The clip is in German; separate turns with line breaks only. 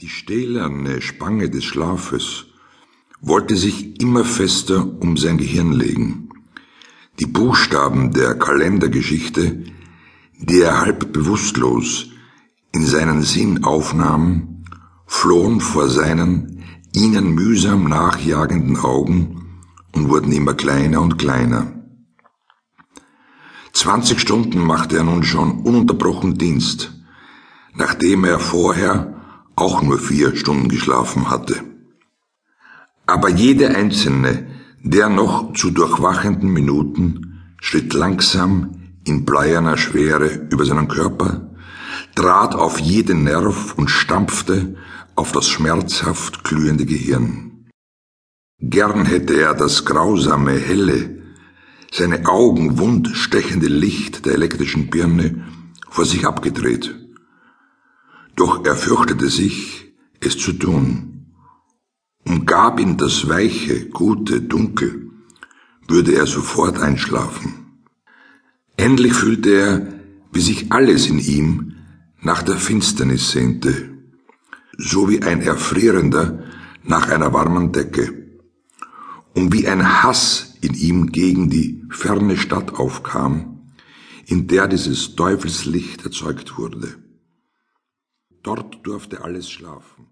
Die stählerne Spange des Schlafes wollte sich immer fester um sein Gehirn legen. Die Buchstaben der Kalendergeschichte, die er halb bewusstlos in seinen Sinn aufnahm, flohen vor seinen ihnen mühsam nachjagenden Augen und wurden immer kleiner und kleiner. Zwanzig Stunden machte er nun schon ununterbrochen Dienst, nachdem er vorher auch nur vier Stunden geschlafen hatte. Aber jede einzelne der noch zu durchwachenden Minuten schritt langsam in bleierner Schwere über seinen Körper, trat auf jeden Nerv und stampfte auf das schmerzhaft glühende Gehirn. Gern hätte er das grausame, helle, seine Augen wund stechende Licht der elektrischen Birne vor sich abgedreht doch er fürchtete sich, es zu tun. Umgab ihn das weiche, gute Dunkel, würde er sofort einschlafen. Endlich fühlte er, wie sich alles in ihm nach der Finsternis sehnte, so wie ein Erfrierender nach einer warmen Decke, und wie ein Hass in ihm gegen die ferne Stadt aufkam, in der dieses Teufelslicht erzeugt wurde. Dort durfte alles schlafen.